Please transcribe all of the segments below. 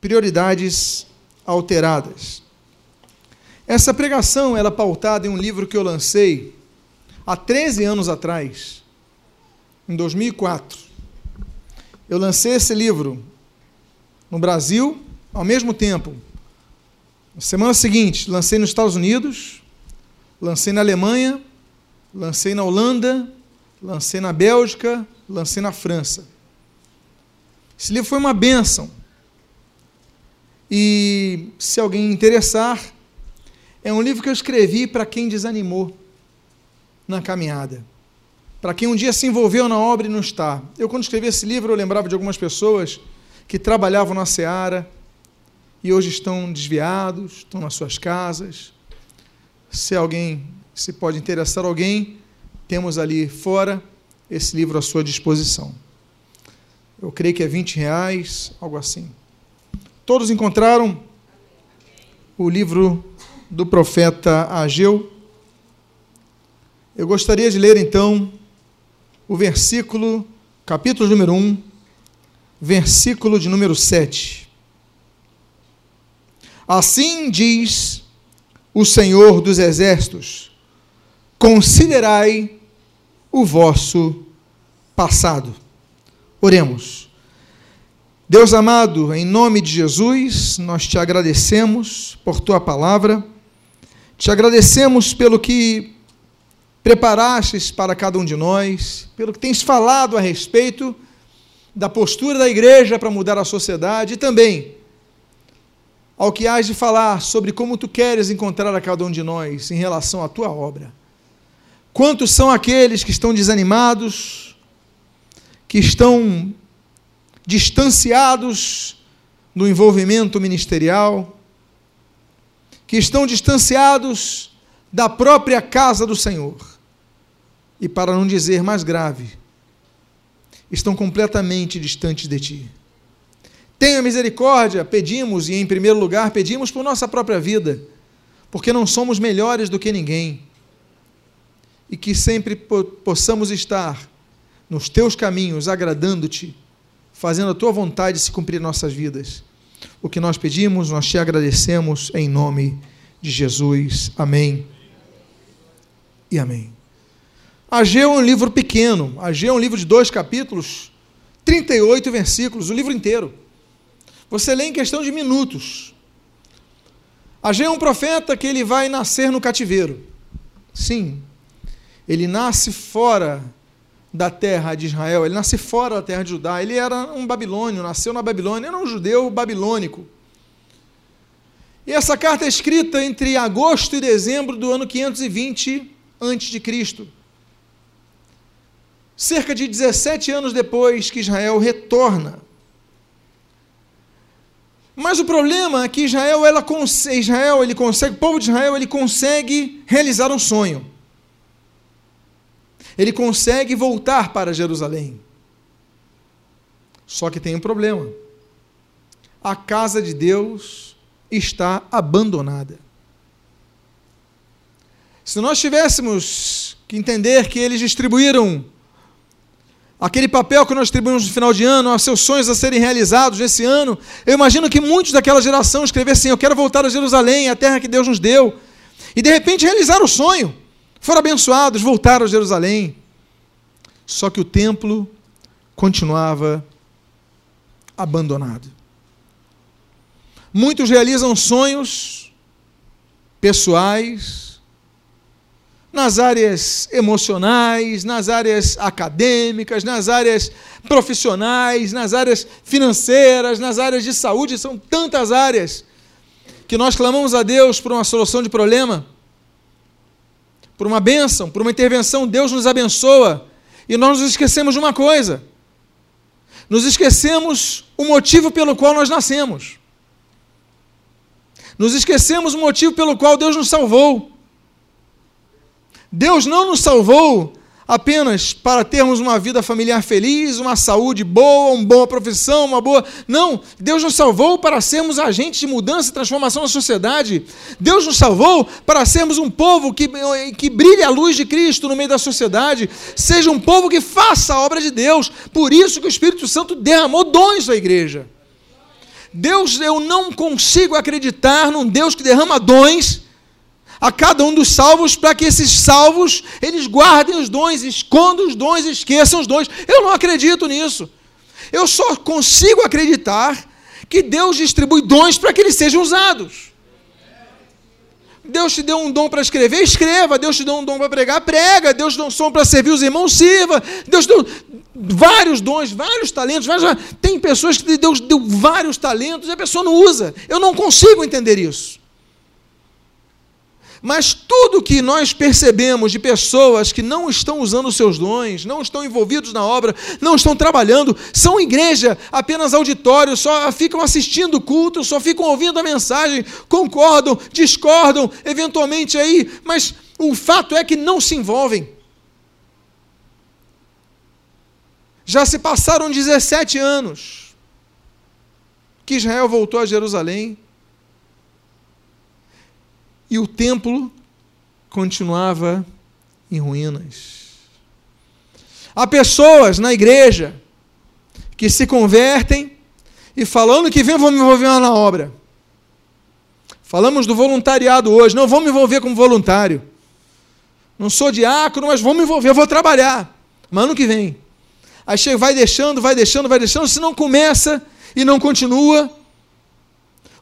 prioridades alteradas. Essa pregação ela é pautada em um livro que eu lancei há 13 anos atrás, em 2004. Eu lancei esse livro no Brasil, ao mesmo tempo. Na semana seguinte, lancei nos Estados Unidos, lancei na Alemanha, lancei na Holanda, lancei na Bélgica, lancei na França. Esse livro foi uma bênção. E se alguém interessar, é um livro que eu escrevi para quem desanimou na caminhada. Para quem um dia se envolveu na obra e não está. Eu, quando escrevi esse livro, eu lembrava de algumas pessoas que trabalhavam na seara e hoje estão desviados, estão nas suas casas. Se alguém, se pode interessar alguém, temos ali fora esse livro à sua disposição. Eu creio que é 20 reais, algo assim. Todos encontraram o livro do profeta Ageu? Eu gostaria de ler então o versículo, capítulo número 1, versículo de número 7. Assim diz o Senhor dos Exércitos: considerai o vosso passado. Oremos. Deus amado, em nome de Jesus, nós te agradecemos por tua palavra, te agradecemos pelo que preparastes para cada um de nós, pelo que tens falado a respeito da postura da igreja para mudar a sociedade e também ao que hás de falar sobre como tu queres encontrar a cada um de nós em relação à tua obra. Quantos são aqueles que estão desanimados, que estão distanciados do envolvimento ministerial, que estão distanciados da própria casa do Senhor. E para não dizer mais grave, estão completamente distantes de ti. Tenha misericórdia, pedimos, e em primeiro lugar pedimos por nossa própria vida, porque não somos melhores do que ninguém e que sempre possamos estar nos teus caminhos, agradando-te, fazendo a tua vontade se cumprir em nossas vidas. O que nós pedimos, nós te agradecemos em nome de Jesus. Amém. E amém. Ageu é um livro pequeno. Ageu é um livro de dois capítulos, 38 versículos, o livro inteiro. Você lê em questão de minutos. Ageu é um profeta que ele vai nascer no cativeiro. Sim, ele nasce fora da terra de Israel, ele nasce fora da terra de Judá, ele era um babilônio, nasceu na Babilônia, era um judeu babilônico. E essa carta é escrita entre agosto e dezembro do ano 520 a.C. Cerca de 17 anos depois que Israel retorna. Mas o problema é que Israel, ela, Israel ele consegue, o povo de Israel ele consegue realizar um sonho ele consegue voltar para Jerusalém. Só que tem um problema. A casa de Deus está abandonada. Se nós tivéssemos que entender que eles distribuíram aquele papel que nós distribuímos no final de ano, os seus sonhos a serem realizados nesse ano, eu imagino que muitos daquela geração escrevessem: Eu quero voltar a Jerusalém, a terra que Deus nos deu. E de repente realizaram o sonho foram abençoados, voltaram a Jerusalém. Só que o templo continuava abandonado. Muitos realizam sonhos pessoais, nas áreas emocionais, nas áreas acadêmicas, nas áreas profissionais, nas áreas financeiras, nas áreas de saúde, são tantas áreas que nós clamamos a Deus por uma solução de problema por uma bênção, por uma intervenção, Deus nos abençoa. E nós nos esquecemos de uma coisa. Nos esquecemos o motivo pelo qual nós nascemos. Nos esquecemos o motivo pelo qual Deus nos salvou. Deus não nos salvou apenas para termos uma vida familiar feliz, uma saúde boa, uma boa profissão, uma boa. Não, Deus nos salvou para sermos agentes de mudança e transformação na sociedade. Deus nos salvou para sermos um povo que, que brilhe a luz de Cristo no meio da sociedade, seja um povo que faça a obra de Deus. Por isso que o Espírito Santo derramou dons à igreja. Deus, eu não consigo acreditar num Deus que derrama dons a cada um dos salvos para que esses salvos eles guardem os dons, escondam os dons, esqueçam os dons. Eu não acredito nisso. Eu só consigo acreditar que Deus distribui dons para que eles sejam usados. Deus te deu um dom para escrever, escreva. Deus te deu um dom para pregar, prega. Deus te deu um som para servir os irmãos, sirva. Deus te deu vários dons, vários talentos. Vários... Tem pessoas que Deus deu vários talentos e a pessoa não usa. Eu não consigo entender isso. Mas tudo que nós percebemos de pessoas que não estão usando seus dons, não estão envolvidos na obra, não estão trabalhando, são igreja, apenas auditório, só ficam assistindo o culto, só ficam ouvindo a mensagem, concordam, discordam, eventualmente aí, mas o fato é que não se envolvem. Já se passaram 17 anos que Israel voltou a Jerusalém e o templo continuava em ruínas. Há pessoas na igreja que se convertem e falando que vem, vou me envolver na obra. Falamos do voluntariado hoje, não vou me envolver como voluntário. Não sou diácono, mas vou me envolver, vou trabalhar. Mas ano que vem. Aí chega, vai deixando, vai deixando, vai deixando, se não começa e não continua,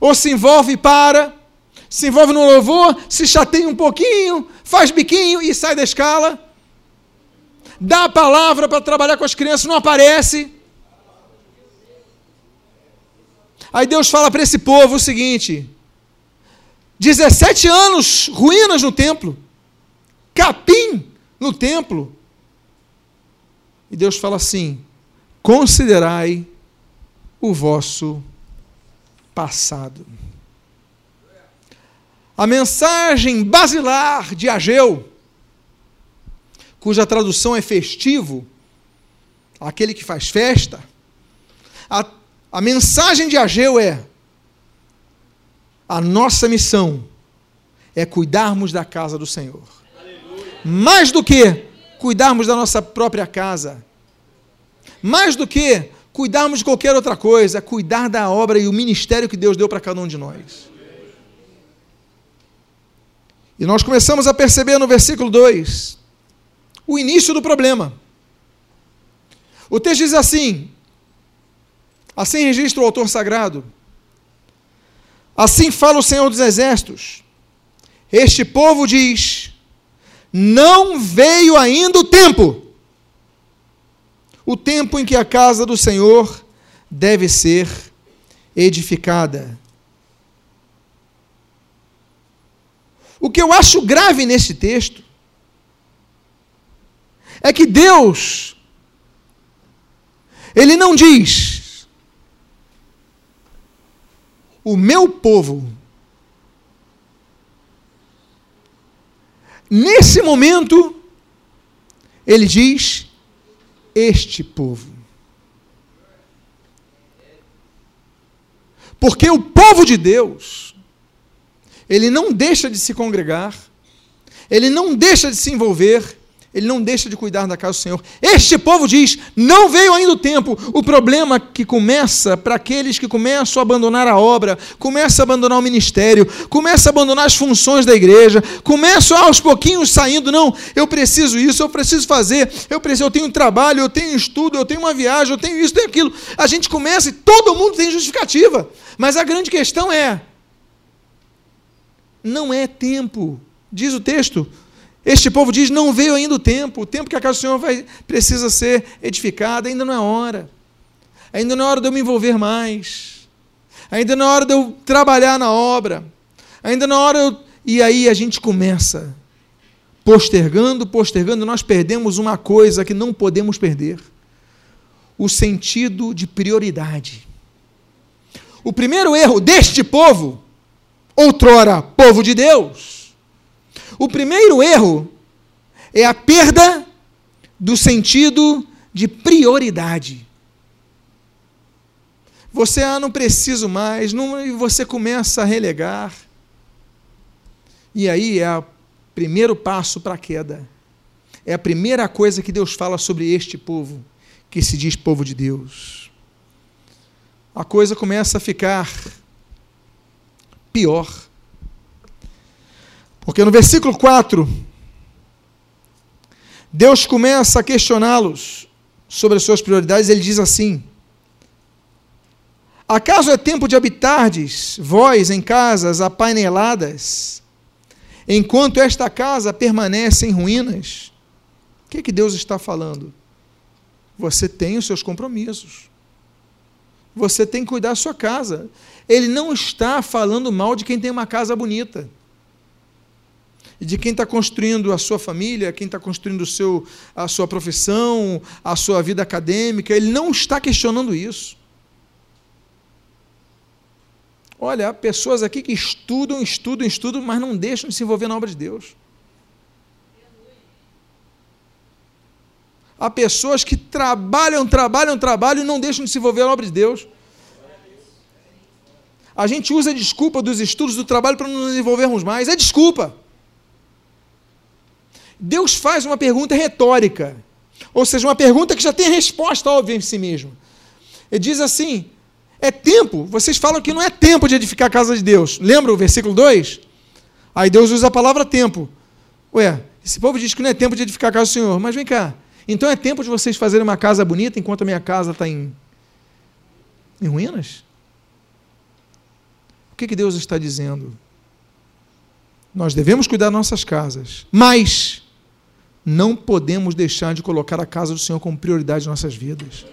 ou se envolve e para, se envolve no louvor, se chateia um pouquinho, faz biquinho e sai da escala. Dá a palavra para trabalhar com as crianças, não aparece. Aí Deus fala para esse povo o seguinte: 17 anos, ruínas no templo, capim no templo. E Deus fala assim: considerai o vosso passado. A mensagem basilar de Ageu, cuja tradução é festivo, aquele que faz festa, a, a mensagem de Ageu é: a nossa missão é cuidarmos da casa do Senhor. Aleluia. Mais do que cuidarmos da nossa própria casa, mais do que cuidarmos de qualquer outra coisa, cuidar da obra e o ministério que Deus deu para cada um de nós. E nós começamos a perceber no versículo 2 o início do problema. O texto diz assim: assim registra o autor sagrado. Assim fala o Senhor dos Exércitos. Este povo diz: Não veio ainda o tempo, o tempo em que a casa do Senhor deve ser edificada. O que eu acho grave nesse texto é que Deus, Ele não diz, o meu povo, nesse momento, Ele diz, este povo. Porque o povo de Deus, ele não deixa de se congregar, ele não deixa de se envolver, ele não deixa de cuidar da casa do Senhor. Este povo diz: não veio ainda o tempo. O problema que começa para aqueles que começam a abandonar a obra, começam a abandonar o ministério, começam a abandonar as funções da igreja, começam aos pouquinhos saindo. Não, eu preciso isso, eu preciso fazer, eu preciso, eu tenho trabalho, eu tenho estudo, eu tenho uma viagem, eu tenho isso, tenho aquilo. A gente começa e todo mundo tem justificativa. Mas a grande questão é: não é tempo. Diz o texto. Este povo diz: não veio ainda o tempo, o tempo que a casa do Senhor vai, precisa ser edificada, ainda não é hora. Ainda não é hora de eu me envolver mais. Ainda não é hora de eu trabalhar na obra. Ainda não é hora. Eu... E aí a gente começa postergando, postergando, nós perdemos uma coisa que não podemos perder: o sentido de prioridade. O primeiro erro deste povo outrora povo de Deus. O primeiro erro é a perda do sentido de prioridade. Você, ah, não preciso mais, não, e você começa a relegar. E aí é o primeiro passo para a queda. É a primeira coisa que Deus fala sobre este povo, que se diz povo de Deus. a coisa começa a ficar pior. Porque no versículo 4, Deus começa a questioná-los sobre as suas prioridades, ele diz assim: Acaso é tempo de habitardes, vós em casas apaineladas, enquanto esta casa permanece em ruínas? O que, é que Deus está falando? Você tem os seus compromissos. Você tem que cuidar da sua casa. Ele não está falando mal de quem tem uma casa bonita. E de quem está construindo a sua família, quem está construindo o seu, a sua profissão, a sua vida acadêmica. Ele não está questionando isso. Olha, há pessoas aqui que estudam, estudam, estudam, mas não deixam de se envolver na obra de Deus. Há pessoas que trabalham, trabalham, trabalham e não deixam de se envolver na obra de Deus. A gente usa a desculpa dos estudos do trabalho para não nos envolvermos mais. É desculpa. Deus faz uma pergunta retórica. Ou seja, uma pergunta que já tem resposta óbvia em si mesmo. Ele diz assim: é tempo. Vocês falam que não é tempo de edificar a casa de Deus. Lembra o versículo 2? Aí Deus usa a palavra tempo. Ué, esse povo diz que não é tempo de edificar a casa do Senhor. Mas vem cá. Então é tempo de vocês fazerem uma casa bonita enquanto a minha casa está em, em ruínas? O que, que Deus está dizendo? Nós devemos cuidar nossas casas, mas não podemos deixar de colocar a casa do Senhor como prioridade em nossas vidas.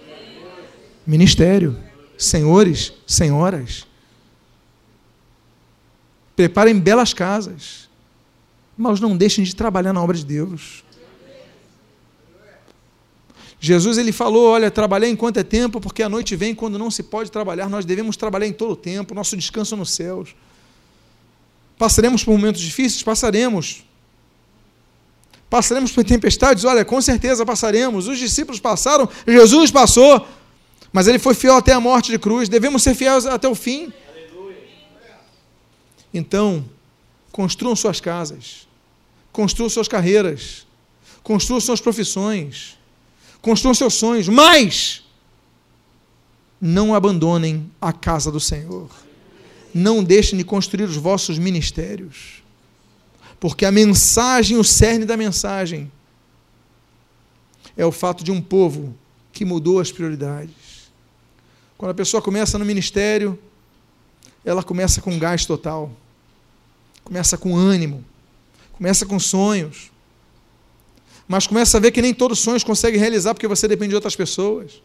Ministério senhores, senhoras. Preparem belas casas, mas não deixem de trabalhar na obra de Deus. Jesus ele falou: Olha, trabalhei enquanto é tempo, porque a noite vem quando não se pode trabalhar. Nós devemos trabalhar em todo o tempo, nosso descanso nos céus. Passaremos por momentos difíceis? Passaremos. Passaremos por tempestades? Olha, com certeza passaremos. Os discípulos passaram, Jesus passou mas ele foi fiel até a morte de cruz, devemos ser fiéis até o fim. Então, construam suas casas, construam suas carreiras, construam suas profissões, construam seus sonhos, mas não abandonem a casa do Senhor. Não deixem de construir os vossos ministérios. Porque a mensagem, o cerne da mensagem, é o fato de um povo que mudou as prioridades. Quando a pessoa começa no ministério, ela começa com gás total, começa com ânimo, começa com sonhos, mas começa a ver que nem todos os sonhos consegue realizar porque você depende de outras pessoas.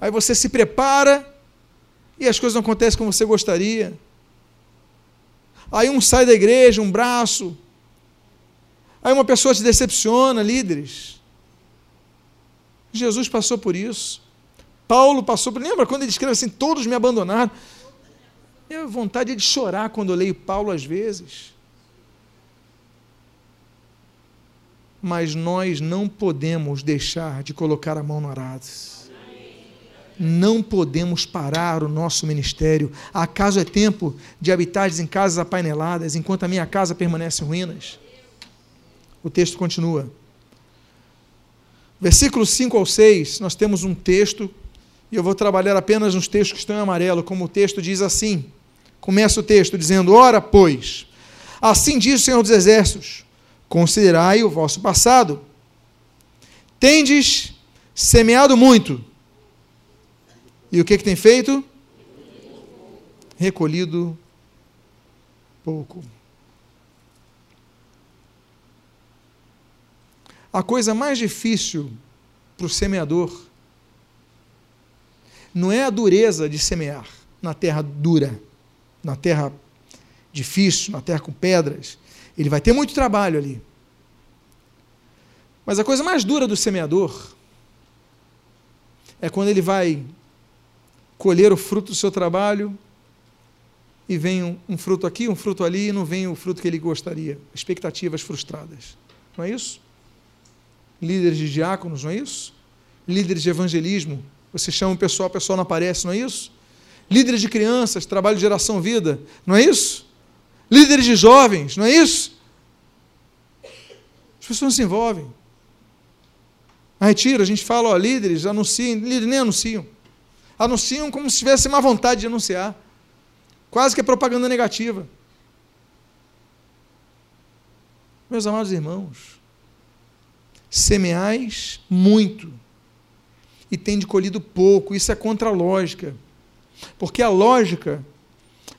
Aí você se prepara e as coisas não acontecem como você gostaria. Aí um sai da igreja, um braço. Aí uma pessoa te decepciona, líderes. Jesus passou por isso. Paulo passou por. Lembra quando ele escreve assim: todos me abandonaram? Minha vontade de chorar quando eu leio Paulo às vezes. Mas nós não podemos deixar de colocar a mão no arado. Não podemos parar o nosso ministério. Acaso é tempo de habitares em casas apaineladas, enquanto a minha casa permanece em ruínas? O texto continua. Versículos 5 ao 6, nós temos um texto e eu vou trabalhar apenas nos textos que estão em amarelo, como o texto diz assim. Começa o texto dizendo: Ora, pois, assim diz o Senhor dos Exércitos: considerai o vosso passado. Tendes semeado muito. E o que, que tem feito? Recolhido pouco. A coisa mais difícil para o semeador não é a dureza de semear na terra dura, na terra difícil, na terra com pedras. Ele vai ter muito trabalho ali. Mas a coisa mais dura do semeador é quando ele vai colher o fruto do seu trabalho e vem um, um, fruto aqui, um fruto ali, e não vem o fruto que ele gostaria. Expectativas frustradas. Não é isso? Líderes de diáconos, não é isso? Líderes de evangelismo você chama o pessoal, o pessoal não aparece, não é isso? Líderes de crianças, trabalho de geração vida, não é isso? Líderes de jovens, não é isso? As pessoas não se envolvem. A retiro, a gente fala, ó, líderes anunciam, líderes nem anunciam. Anunciam como se tivesse má vontade de anunciar. Quase que é propaganda negativa. Meus amados irmãos, semeais muito e tende colhido pouco. Isso é contra a lógica. Porque a lógica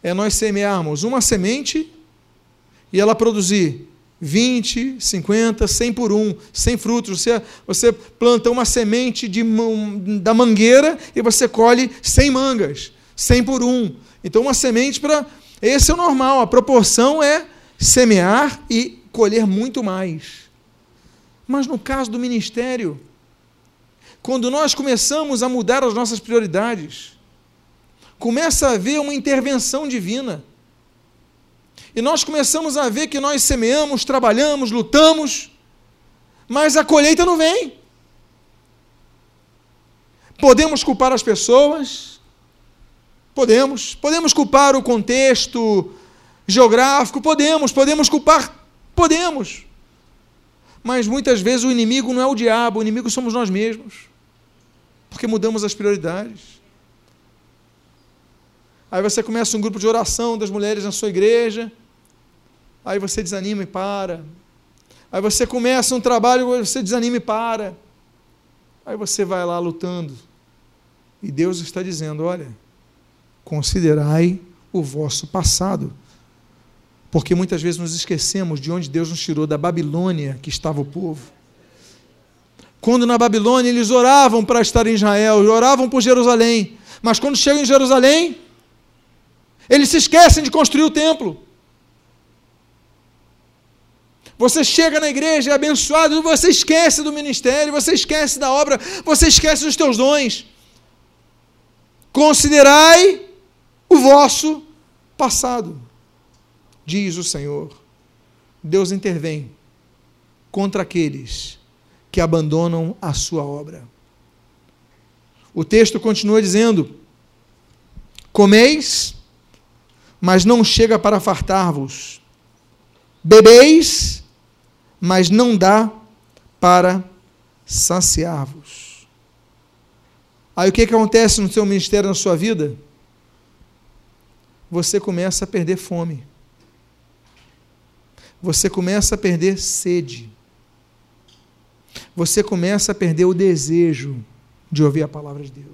é nós semearmos uma semente e ela produzir 20, 50, 100 por um, 100 frutos. Você, você planta uma semente de, da mangueira e você colhe 100 mangas, 100 por um. Então, uma semente para. Esse é o normal, a proporção é semear e colher muito mais. Mas no caso do ministério, quando nós começamos a mudar as nossas prioridades, começa a haver uma intervenção divina. E nós começamos a ver que nós semeamos, trabalhamos, lutamos, mas a colheita não vem. Podemos culpar as pessoas? Podemos. Podemos culpar o contexto geográfico? Podemos. Podemos culpar? Podemos. Mas muitas vezes o inimigo não é o diabo, o inimigo somos nós mesmos. Porque mudamos as prioridades. Aí você começa um grupo de oração das mulheres na sua igreja aí você desanima e para. Aí você começa um trabalho, você desanima e para. Aí você vai lá lutando. E Deus está dizendo: olha, considerai o vosso passado. Porque muitas vezes nos esquecemos de onde Deus nos tirou, da Babilônia que estava o povo. Quando na Babilônia eles oravam para estar em Israel, oravam por Jerusalém, mas quando chegam em Jerusalém, eles se esquecem de construir o templo. Você chega na igreja, é abençoado, você esquece do ministério, você esquece da obra, você esquece dos teus dons. Considerai o vosso passado, diz o Senhor. Deus intervém contra aqueles que abandonam a sua obra. O texto continua dizendo: Comeis, mas não chega para fartar-vos. Bebeis, mas não dá para saciar-vos. Aí o que, que acontece no seu ministério, na sua vida? Você começa a perder fome. Você começa a perder sede. Você começa a perder o desejo de ouvir a palavra de Deus.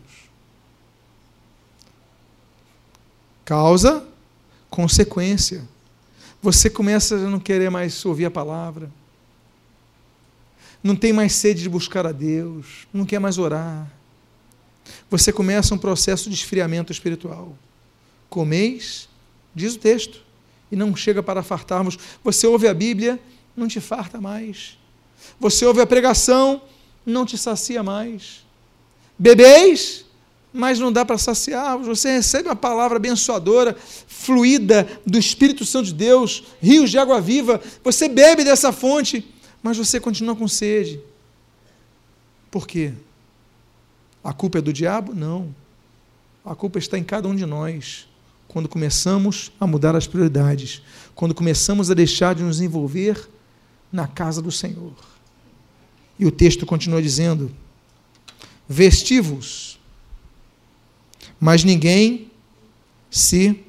Causa, consequência. Você começa a não querer mais ouvir a palavra não tem mais sede de buscar a Deus, não quer mais orar. Você começa um processo de esfriamento espiritual. Comeis, diz o texto, e não chega para fartarmos. Você ouve a Bíblia, não te farta mais. Você ouve a pregação, não te sacia mais. Bebeis, mas não dá para saciar. Você recebe uma palavra abençoadora, fluida do Espírito Santo de Deus, rios de água viva. Você bebe dessa fonte, mas você continua com sede. Por quê? A culpa é do diabo? Não. A culpa está em cada um de nós. Quando começamos a mudar as prioridades, quando começamos a deixar de nos envolver na casa do Senhor. E o texto continua dizendo: Vestivos, mas ninguém se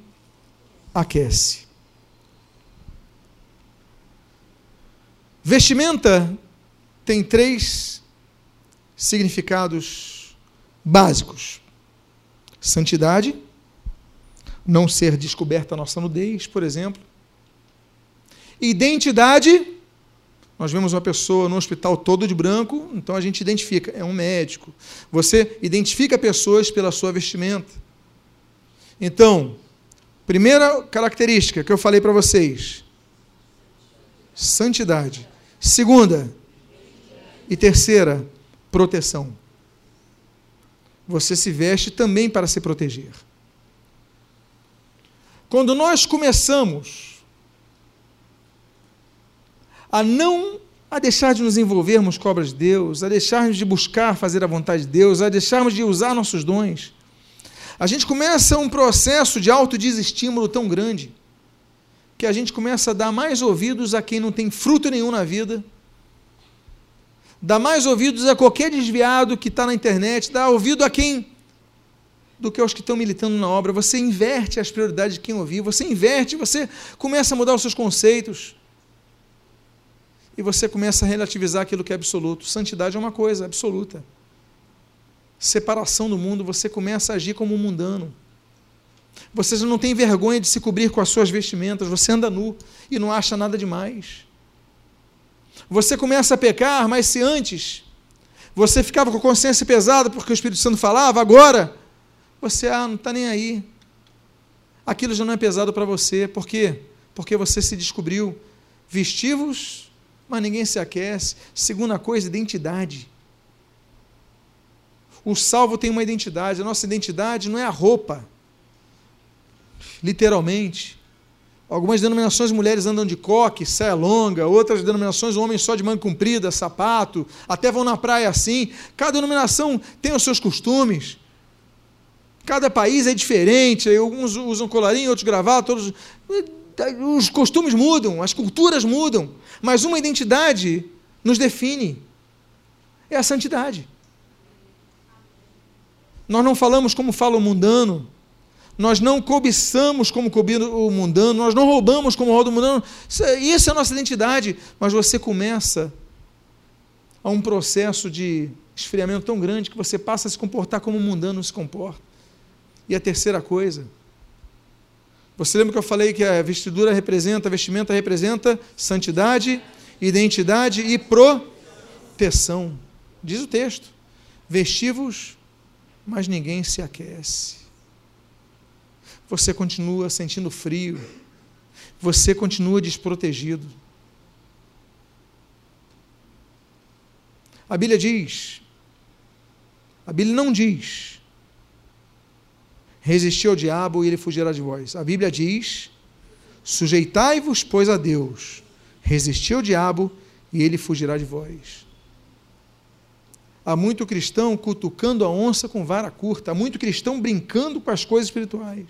aquece. Vestimenta tem três significados básicos: santidade, não ser descoberta a nossa nudez, por exemplo. Identidade, nós vemos uma pessoa no hospital todo de branco, então a gente identifica, é um médico. Você identifica pessoas pela sua vestimenta. Então, primeira característica que eu falei para vocês: santidade. Segunda e terceira, proteção. Você se veste também para se proteger. Quando nós começamos a não a deixar de nos envolvermos com obras de Deus, a deixarmos de buscar fazer a vontade de Deus, a deixarmos de usar nossos dons, a gente começa um processo de autodesestímulo tão grande que a gente começa a dar mais ouvidos a quem não tem fruto nenhum na vida, dá mais ouvidos a qualquer desviado que está na internet, dá ouvido a quem do que aos que estão militando na obra. Você inverte as prioridades de quem ouvir, você inverte, você começa a mudar os seus conceitos. E você começa a relativizar aquilo que é absoluto. Santidade é uma coisa absoluta. Separação do mundo, você começa a agir como um mundano. Você não tem vergonha de se cobrir com as suas vestimentas, você anda nu e não acha nada demais. Você começa a pecar, mas se antes você ficava com a consciência pesada porque o Espírito Santo falava, agora você ah, não está nem aí. Aquilo já não é pesado para você. Por quê? Porque você se descobriu vestivos, mas ninguém se aquece. Segunda coisa, identidade. O salvo tem uma identidade. A nossa identidade não é a roupa, literalmente. Algumas denominações mulheres andam de coque, saia longa, outras denominações homens só de manga comprida, sapato, até vão na praia assim. Cada denominação tem os seus costumes. Cada país é diferente, alguns usam colarinho, outros gravata, outros... os costumes mudam, as culturas mudam, mas uma identidade nos define. É a santidade. Nós não falamos como fala o mundano, nós não cobiçamos como cobiça o mundano, nós não roubamos como rouba o mundano. É, isso é a nossa identidade. Mas você começa a um processo de esfriamento tão grande que você passa a se comportar como o mundano se comporta. E a terceira coisa, você lembra que eu falei que a vestidura representa, a vestimenta representa santidade, identidade e proteção. Diz o texto: vestivos, mas ninguém se aquece você continua sentindo frio, você continua desprotegido. A Bíblia diz, a Bíblia não diz, resistir ao diabo e ele fugirá de vós. A Bíblia diz, sujeitai-vos, pois, a Deus, resistir ao diabo e ele fugirá de vós. Há muito cristão cutucando a onça com vara curta, há muito cristão brincando com as coisas espirituais.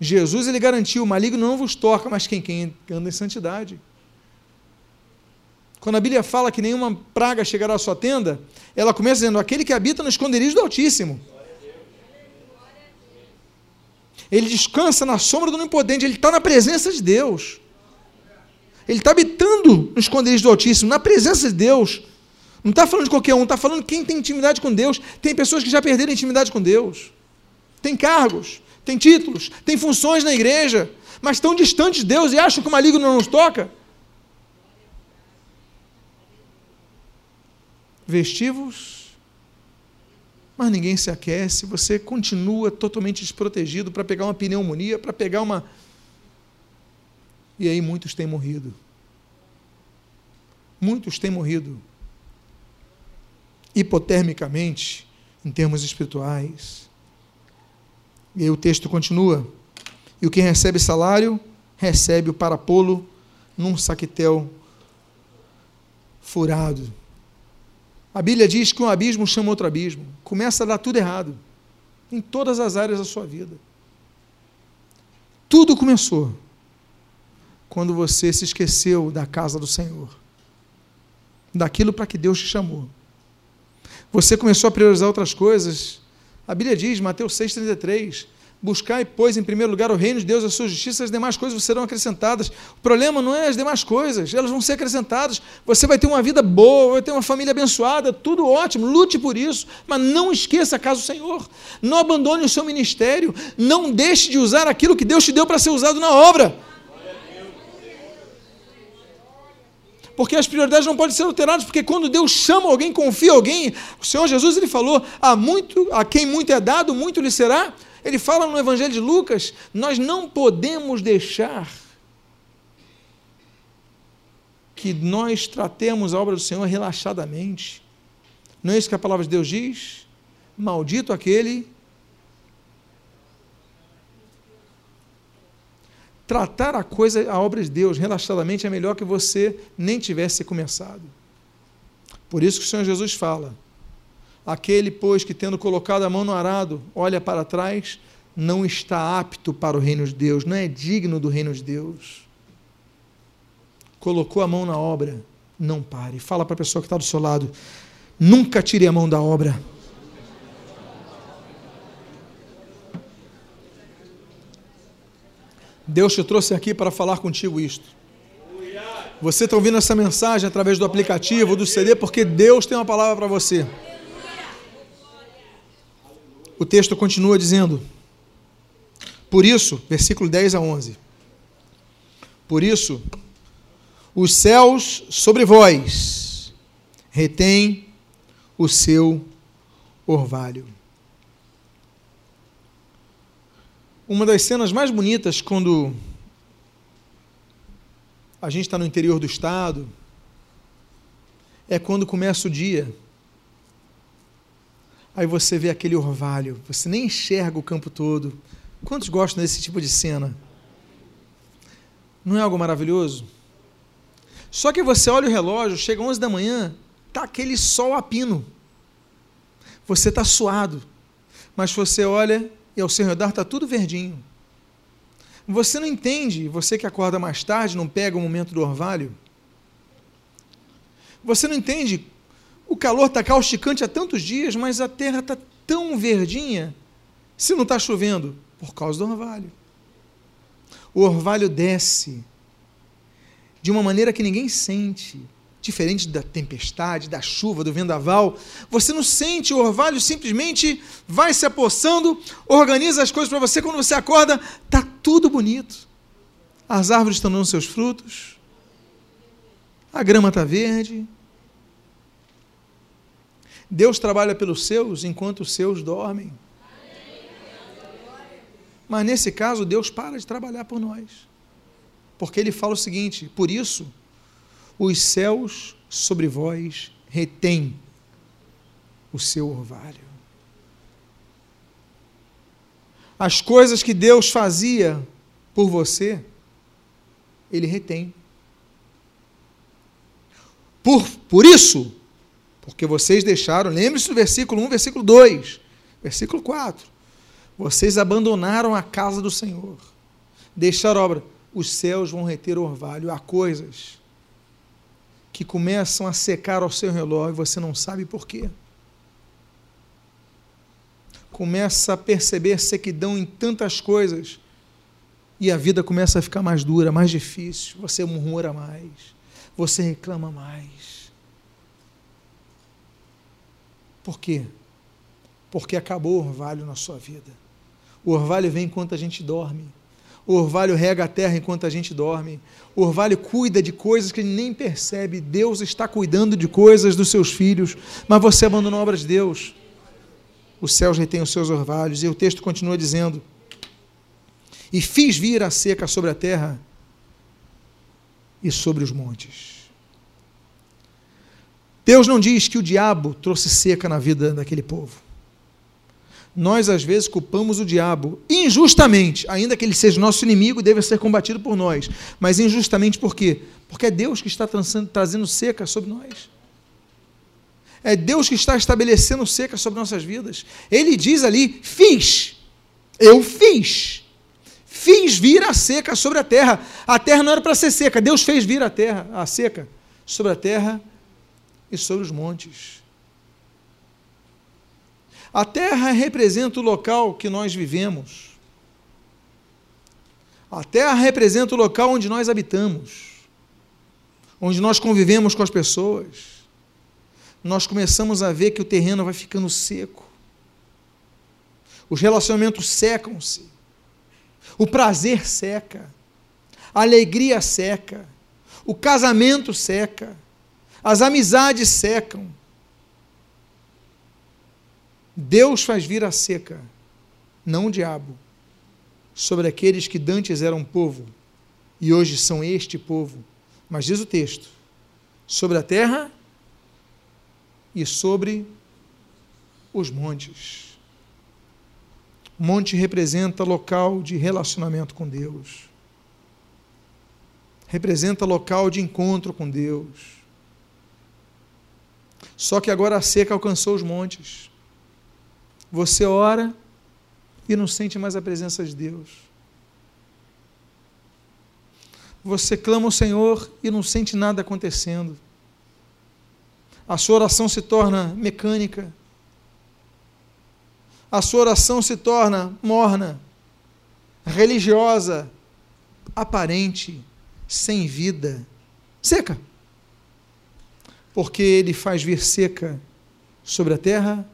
Jesus ele garantiu: o maligno não vos toca, mas quem, quem anda em santidade. Quando a Bíblia fala que nenhuma praga chegará à sua tenda, ela começa dizendo: aquele que habita no esconderijo do Altíssimo. Ele descansa na sombra do Onipotente, ele está na presença de Deus. Ele está habitando no esconderijo do Altíssimo, na presença de Deus. Não está falando de qualquer um, está falando de quem tem intimidade com Deus. Tem pessoas que já perderam intimidade com Deus. Tem cargos, tem títulos, tem funções na igreja, mas estão distantes de Deus e acham que o maligno não nos toca. Vestivos, mas ninguém se aquece, você continua totalmente desprotegido para pegar uma pneumonia, para pegar uma. E aí muitos têm morrido. Muitos têm morrido hipotermicamente, em termos espirituais. E aí o texto continua. E o que recebe salário, recebe o para pô-lo num saquetel furado. A Bíblia diz que um abismo chama outro abismo. Começa a dar tudo errado. Em todas as áreas da sua vida. Tudo começou quando você se esqueceu da casa do Senhor. Daquilo para que Deus te chamou. Você começou a priorizar outras coisas a Bíblia diz, Mateus 6,33, buscai, pois, em primeiro lugar o reino de Deus, a sua justiça, as demais coisas serão acrescentadas. O problema não é as demais coisas, elas vão ser acrescentadas. Você vai ter uma vida boa, vai ter uma família abençoada, tudo ótimo, lute por isso, mas não esqueça a casa do Senhor. Não abandone o seu ministério, não deixe de usar aquilo que Deus te deu para ser usado na obra. porque as prioridades não podem ser alteradas, porque quando Deus chama alguém, confia alguém, o Senhor Jesus ele falou: a muito, a quem muito é dado, muito lhe será. Ele fala no Evangelho de Lucas: nós não podemos deixar que nós tratemos a obra do Senhor relaxadamente. Não é isso que a palavra de Deus diz? Maldito aquele tratar a coisa, a obra de Deus, relaxadamente, é melhor que você nem tivesse começado. Por isso que o Senhor Jesus fala: Aquele, pois, que tendo colocado a mão no arado, olha para trás, não está apto para o reino de Deus, não é digno do reino de Deus. Colocou a mão na obra, não pare. Fala para a pessoa que está do seu lado: nunca tire a mão da obra. Deus te trouxe aqui para falar contigo isto. Você está ouvindo essa mensagem através do aplicativo, do CD, porque Deus tem uma palavra para você. O texto continua dizendo: Por isso, versículo 10 a 11. Por isso, os céus sobre vós retém o seu orvalho. Uma das cenas mais bonitas quando a gente está no interior do estado é quando começa o dia. Aí você vê aquele orvalho, você nem enxerga o campo todo. Quantos gostam desse tipo de cena? Não é algo maravilhoso? Só que você olha o relógio, chega 11 da manhã, tá aquele sol a pino. Você está suado, mas você olha e ao seu redor está tudo verdinho. Você não entende, você que acorda mais tarde, não pega o momento do orvalho. Você não entende, calor está causticante há tantos dias, mas a terra está tão verdinha, se não está chovendo, por causa do orvalho. O orvalho desce de uma maneira que ninguém sente diferente da tempestade, da chuva, do vendaval. Você não sente o orvalho, simplesmente vai se apossando, organiza as coisas para você. Quando você acorda, está tudo bonito. As árvores estão dando seus frutos, a grama está verde. Deus trabalha pelos seus enquanto os seus dormem. Mas nesse caso, Deus para de trabalhar por nós. Porque ele fala o seguinte: por isso os céus sobre vós retêm o seu orvalho. As coisas que Deus fazia por você, Ele retém. Por, por isso, porque vocês deixaram, lembre-se do versículo 1, versículo 2, versículo 4. Vocês abandonaram a casa do Senhor, deixaram a obra. Os céus vão reter orvalho. Há coisas que começam a secar ao seu relógio e você não sabe por quê. Começa a perceber sequidão em tantas coisas e a vida começa a ficar mais dura, mais difícil. Você murmura mais, você reclama mais. Por quê? Porque acabou o orvalho na sua vida. O orvalho vem enquanto a gente dorme. O orvalho rega a terra enquanto a gente dorme. O orvalho cuida de coisas que nem percebe. Deus está cuidando de coisas dos seus filhos, mas você abandonou a obra de Deus. Os céus retêm os seus orvalhos. E o texto continua dizendo: E fiz vir a seca sobre a terra e sobre os montes. Deus não diz que o diabo trouxe seca na vida daquele povo nós às vezes culpamos o diabo injustamente, ainda que ele seja nosso inimigo e deva ser combatido por nós. Mas injustamente por quê? Porque é Deus que está trazendo seca sobre nós. É Deus que está estabelecendo seca sobre nossas vidas. Ele diz ali: fiz, eu fiz. Fiz vir a seca sobre a terra. A terra não era para ser seca, Deus fez vir a terra, a seca, sobre a terra e sobre os montes. A terra representa o local que nós vivemos. A terra representa o local onde nós habitamos, onde nós convivemos com as pessoas. Nós começamos a ver que o terreno vai ficando seco. Os relacionamentos secam-se. O prazer seca. A alegria seca. O casamento seca. As amizades secam. Deus faz vir a seca, não o diabo, sobre aqueles que dantes eram povo e hoje são este povo. Mas diz o texto: sobre a terra e sobre os montes. Monte representa local de relacionamento com Deus. Representa local de encontro com Deus. Só que agora a seca alcançou os montes. Você ora e não sente mais a presença de Deus. Você clama ao Senhor e não sente nada acontecendo. A sua oração se torna mecânica. A sua oração se torna morna, religiosa, aparente, sem vida, seca. Porque ele faz vir seca sobre a terra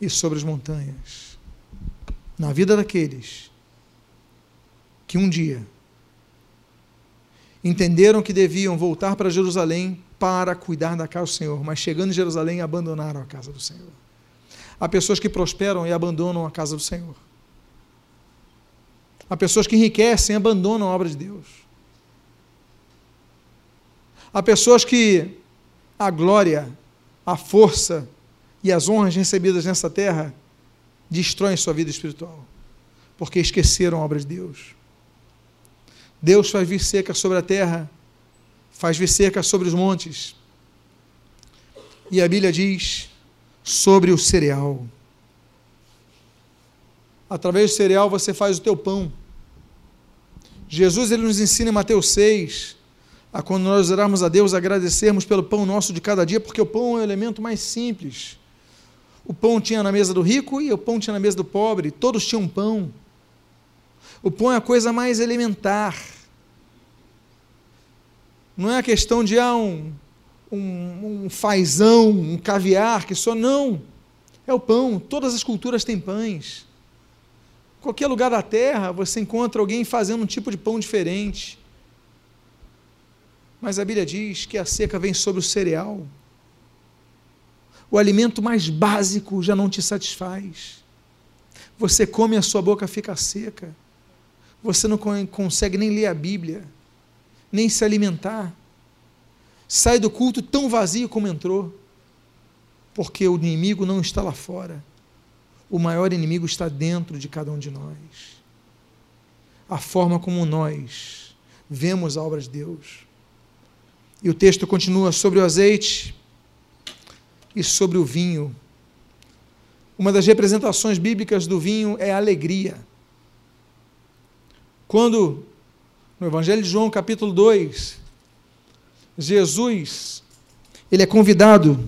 e sobre as montanhas. Na vida daqueles que um dia entenderam que deviam voltar para Jerusalém para cuidar da casa do Senhor, mas chegando em Jerusalém abandonaram a casa do Senhor. Há pessoas que prosperam e abandonam a casa do Senhor. Há pessoas que enriquecem e abandonam a obra de Deus. Há pessoas que a glória, a força e as honras recebidas nessa terra destroem sua vida espiritual, porque esqueceram a obra de Deus. Deus faz vir seca sobre a terra, faz vir seca sobre os montes. E a Bíblia diz sobre o cereal. Através do cereal você faz o teu pão. Jesus ele nos ensina em Mateus 6 a quando nós orarmos a Deus agradecermos pelo pão nosso de cada dia, porque o pão é o elemento mais simples. O pão tinha na mesa do rico e o pão tinha na mesa do pobre, todos tinham pão. O pão é a coisa mais elementar. Não é a questão de ah, um, um, um fazão, um caviar, que só não. É o pão. Todas as culturas têm pães. Qualquer lugar da terra você encontra alguém fazendo um tipo de pão diferente. Mas a Bíblia diz que a seca vem sobre o cereal. O alimento mais básico já não te satisfaz. Você come e a sua boca fica seca você não consegue nem ler a Bíblia, nem se alimentar. Sai do culto tão vazio como entrou, porque o inimigo não está lá fora. O maior inimigo está dentro de cada um de nós. A forma como nós vemos a obra de Deus. E o texto continua sobre o azeite e sobre o vinho. Uma das representações bíblicas do vinho é a alegria. Quando, no Evangelho de João, capítulo 2, Jesus, ele é convidado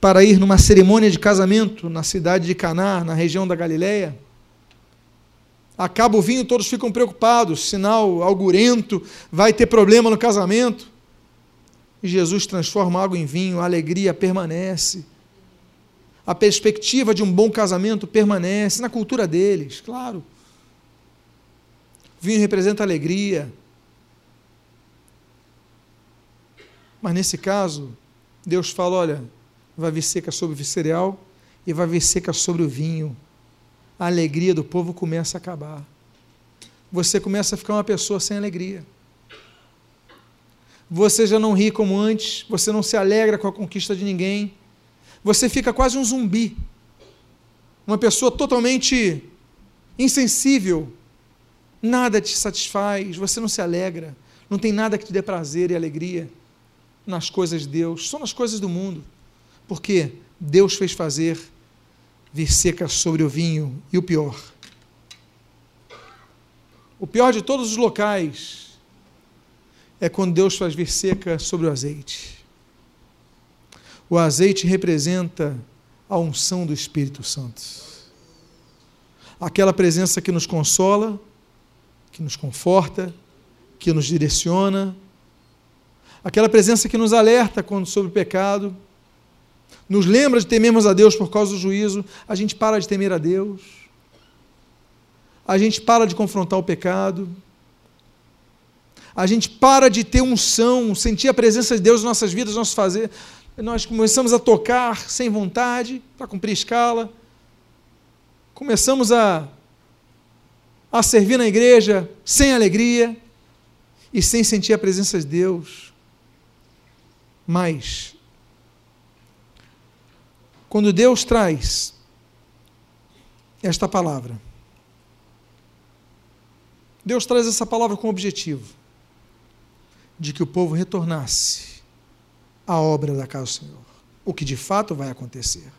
para ir numa cerimônia de casamento na cidade de Caná, na região da Galileia. Acaba o vinho, todos ficam preocupados, sinal augurento, vai ter problema no casamento. Jesus transforma água em vinho, a alegria permanece. A perspectiva de um bom casamento permanece na cultura deles, claro. Vinho representa alegria. Mas nesse caso, Deus fala: olha, vai vir seca sobre o cereal e vai vir seca sobre o vinho. A alegria do povo começa a acabar. Você começa a ficar uma pessoa sem alegria. Você já não ri como antes, você não se alegra com a conquista de ninguém. Você fica quase um zumbi. Uma pessoa totalmente insensível nada te satisfaz, você não se alegra, não tem nada que te dê prazer e alegria nas coisas de Deus, só nas coisas do mundo. Porque Deus fez fazer vir seca sobre o vinho e o pior. O pior de todos os locais é quando Deus faz vir seca sobre o azeite. O azeite representa a unção do Espírito Santo. Aquela presença que nos consola, que nos conforta, que nos direciona, aquela presença que nos alerta quando sobre o pecado, nos lembra de temermos a Deus por causa do juízo, a gente para de temer a Deus, a gente para de confrontar o pecado, a gente para de ter unção, sentir a presença de Deus em nossas vidas, nosso fazer, nós começamos a tocar sem vontade, para cumprir escala, começamos a a servir na igreja sem alegria e sem sentir a presença de Deus. Mas, quando Deus traz esta palavra, Deus traz essa palavra com objetivo de que o povo retornasse à obra da casa do Senhor, o que de fato vai acontecer.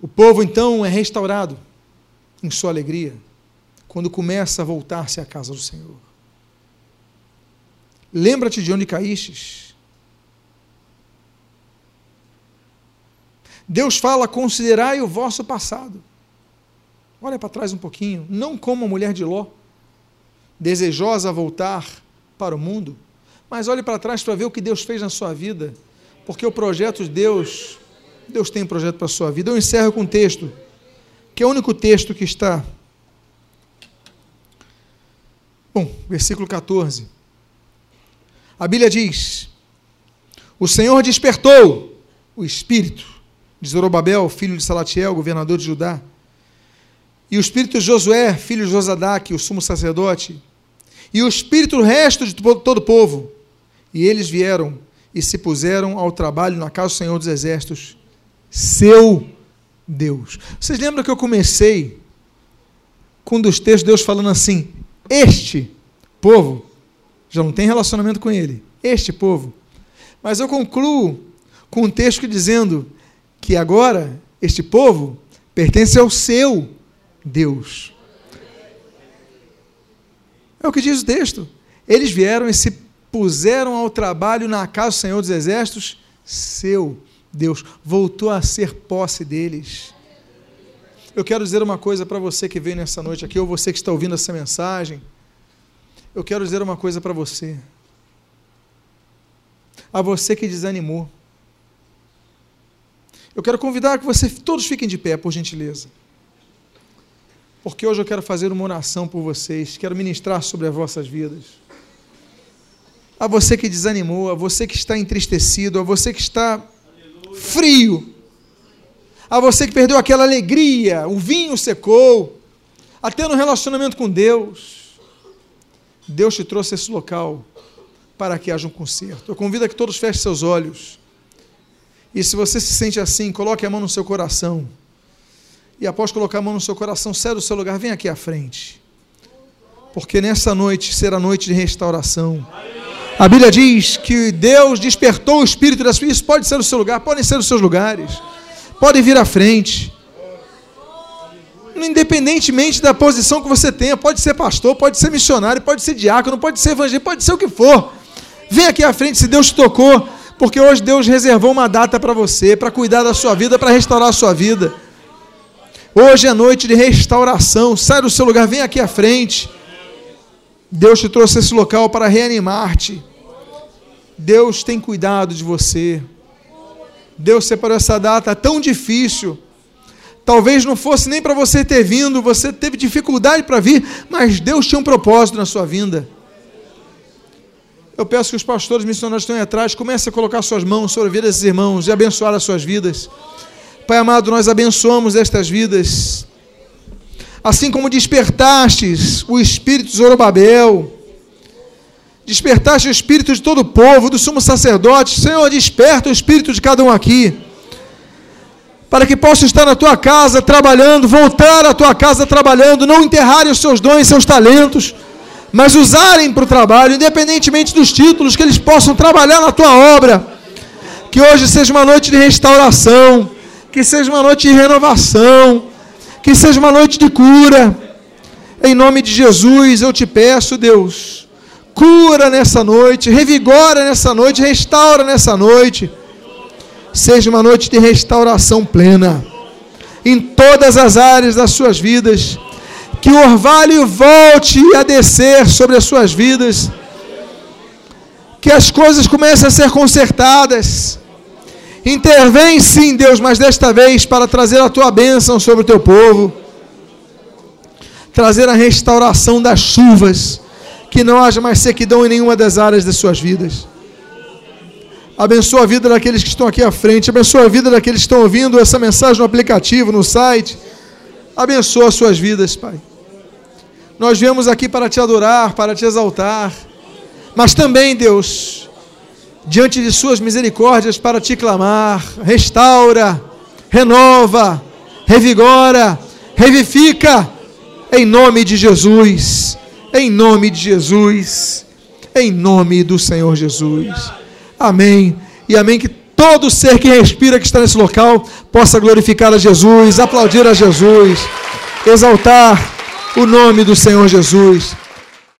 O povo então é restaurado em sua alegria quando começa a voltar-se à casa do Senhor. Lembra-te de onde caístes. Deus fala: considerai o vosso passado. Olha para trás um pouquinho. Não como a mulher de Ló, desejosa voltar para o mundo, mas olhe para trás para ver o que Deus fez na sua vida, porque o projeto de Deus, Deus tem um projeto para a sua vida. Eu encerro com um texto, que é o único texto que está. Bom, versículo 14. A Bíblia diz: O Senhor despertou o espírito de Zorobabel, filho de Salatiel, governador de Judá, e o espírito de Josué, filho de Josadaque, o sumo sacerdote, e o espírito resto de todo o povo. E eles vieram e se puseram ao trabalho na casa do Senhor dos Exércitos, seu Deus. Vocês lembram que eu comecei com um dos textos de Deus falando assim: Este povo já não tem relacionamento com ele, este povo. Mas eu concluo com um texto dizendo que agora este povo pertence ao seu Deus. É o que diz o texto. Eles vieram e se puseram ao trabalho na casa do Senhor dos Exércitos, seu Deus. Voltou a ser posse deles. Eu quero dizer uma coisa para você que veio nessa noite aqui, ou você que está ouvindo essa mensagem. Eu quero dizer uma coisa para você. A você que desanimou. Eu quero convidar que você todos fiquem de pé, por gentileza porque hoje eu quero fazer uma oração por vocês, quero ministrar sobre as vossas vidas. A você que desanimou, a você que está entristecido, a você que está frio, a você que perdeu aquela alegria, o vinho secou, até no relacionamento com Deus. Deus te trouxe esse local para que haja um conserto. Eu convido a que todos fechem seus olhos. E se você se sente assim, coloque a mão no seu coração. E após colocar a mão no seu coração, sai do seu lugar, vem aqui à frente. Porque nessa noite será noite de restauração. A Bíblia diz que Deus despertou o espírito das filhas. Isso pode ser o seu lugar, podem ser os seus lugares. Podem vir à frente. Independentemente da posição que você tenha, pode ser pastor, pode ser missionário, pode ser diácono, pode ser evangelista, pode ser o que for. Vem aqui à frente se Deus te tocou, porque hoje Deus reservou uma data para você, para cuidar da sua vida, para restaurar a sua vida. Hoje é noite de restauração. Sai do seu lugar, vem aqui à frente. Deus te trouxe esse local para reanimar-te. Deus tem cuidado de você. Deus separou essa data tão difícil. Talvez não fosse nem para você ter vindo, você teve dificuldade para vir, mas Deus tinha um propósito na sua vinda. Eu peço que os pastores missionários que estão aí atrás comecem a colocar suas mãos sobre a vida desses irmãos e abençoar as suas vidas. Pai amado, nós abençoamos estas vidas. Assim como despertastes o espírito de Zorobabel, despertaste o espírito de todo o povo, do sumo sacerdote, Senhor, desperta o espírito de cada um aqui, para que possa estar na tua casa trabalhando, voltar à tua casa trabalhando, não enterrarem os seus dons, seus talentos, mas usarem para o trabalho, independentemente dos títulos, que eles possam trabalhar na tua obra. Que hoje seja uma noite de restauração que seja uma noite de renovação, que seja uma noite de cura. Em nome de Jesus, eu te peço, Deus, cura nessa noite, revigora nessa noite, restaura nessa noite. Seja uma noite de restauração plena em todas as áreas das suas vidas. Que o orvalho volte a descer sobre as suas vidas. Que as coisas comecem a ser consertadas Intervém sim, Deus, mas desta vez para trazer a tua bênção sobre o teu povo, trazer a restauração das chuvas, que não haja mais sequidão em nenhuma das áreas das suas vidas. Abençoa a vida daqueles que estão aqui à frente, abençoa a vida daqueles que estão ouvindo essa mensagem no aplicativo, no site. Abençoa as suas vidas, Pai. Nós viemos aqui para te adorar, para te exaltar, mas também, Deus, diante de Suas misericórdias para te clamar. Restaura, renova, revigora, revifica, em nome de Jesus, em nome de Jesus, em nome do Senhor Jesus. Amém. E amém. Que todo ser que respira, que está nesse local, possa glorificar a Jesus, aplaudir a Jesus, exaltar o nome do Senhor Jesus.